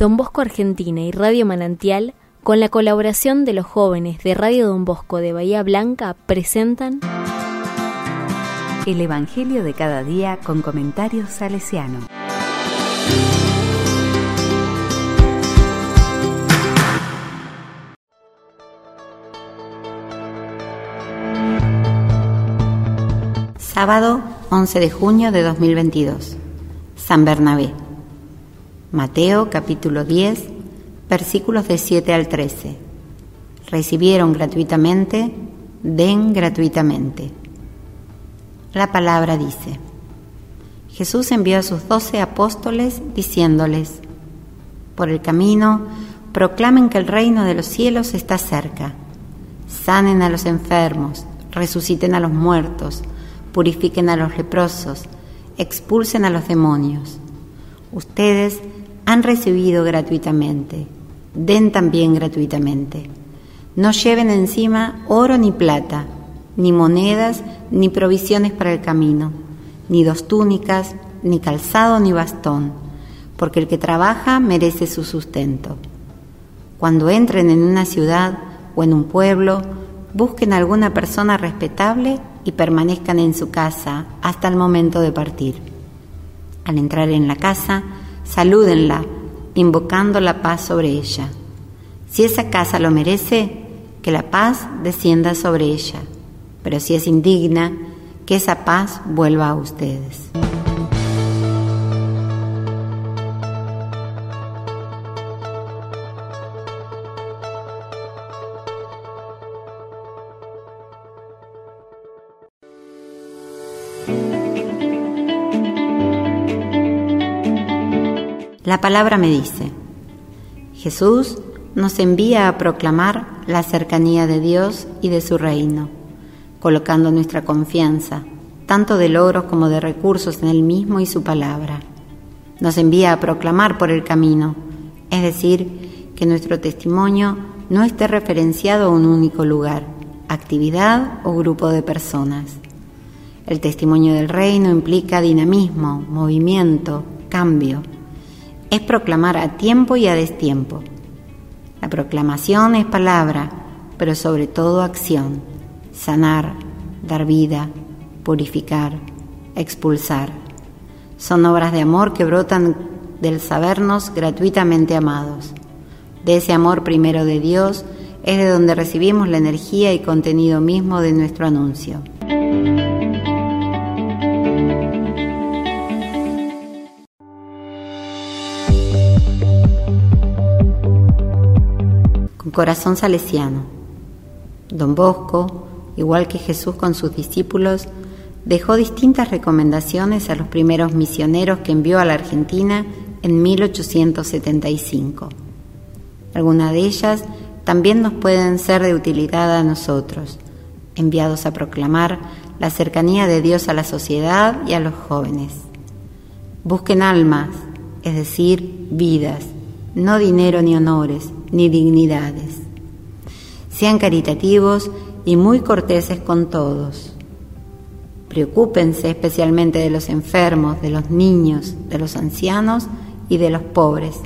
Don Bosco Argentina y Radio Manantial, con la colaboración de los jóvenes de Radio Don Bosco de Bahía Blanca, presentan El Evangelio de cada día con comentarios salesiano. Sábado 11 de junio de 2022. San Bernabé. Mateo capítulo 10, versículos de 7 al 13. Recibieron gratuitamente, den gratuitamente. La palabra dice, Jesús envió a sus doce apóstoles diciéndoles, por el camino proclamen que el reino de los cielos está cerca, sanen a los enfermos, resuciten a los muertos, purifiquen a los leprosos, expulsen a los demonios. Ustedes han recibido gratuitamente, den también gratuitamente. No lleven encima oro ni plata, ni monedas, ni provisiones para el camino, ni dos túnicas, ni calzado, ni bastón, porque el que trabaja merece su sustento. Cuando entren en una ciudad o en un pueblo, busquen alguna persona respetable y permanezcan en su casa hasta el momento de partir. Al entrar en la casa, salúdenla, invocando la paz sobre ella. Si esa casa lo merece, que la paz descienda sobre ella, pero si es indigna, que esa paz vuelva a ustedes. La palabra me dice, Jesús nos envía a proclamar la cercanía de Dios y de su reino, colocando nuestra confianza, tanto de logros como de recursos en Él mismo y su palabra. Nos envía a proclamar por el camino, es decir, que nuestro testimonio no esté referenciado a un único lugar, actividad o grupo de personas. El testimonio del reino implica dinamismo, movimiento, cambio es proclamar a tiempo y a destiempo. La proclamación es palabra, pero sobre todo acción, sanar, dar vida, purificar, expulsar. Son obras de amor que brotan del sabernos gratuitamente amados. De ese amor primero de Dios es de donde recibimos la energía y contenido mismo de nuestro anuncio. Corazón salesiano. Don Bosco, igual que Jesús con sus discípulos, dejó distintas recomendaciones a los primeros misioneros que envió a la Argentina en 1875. Algunas de ellas también nos pueden ser de utilidad a nosotros, enviados a proclamar la cercanía de Dios a la sociedad y a los jóvenes. Busquen almas, es decir, vidas, no dinero ni honores, ni dignidades. Sean caritativos y muy corteses con todos. Preocúpense especialmente de los enfermos, de los niños, de los ancianos y de los pobres,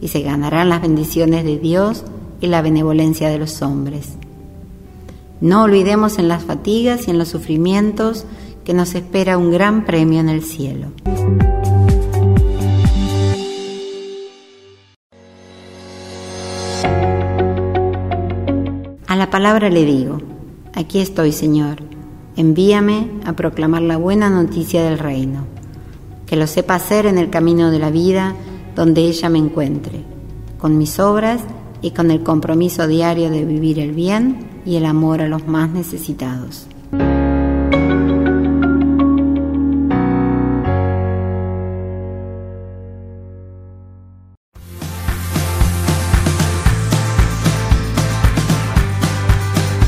y se ganarán las bendiciones de Dios y la benevolencia de los hombres. No olvidemos en las fatigas y en los sufrimientos que nos espera un gran premio en el cielo. La palabra le digo, aquí estoy Señor, envíame a proclamar la buena noticia del reino, que lo sepa hacer en el camino de la vida donde ella me encuentre, con mis obras y con el compromiso diario de vivir el bien y el amor a los más necesitados.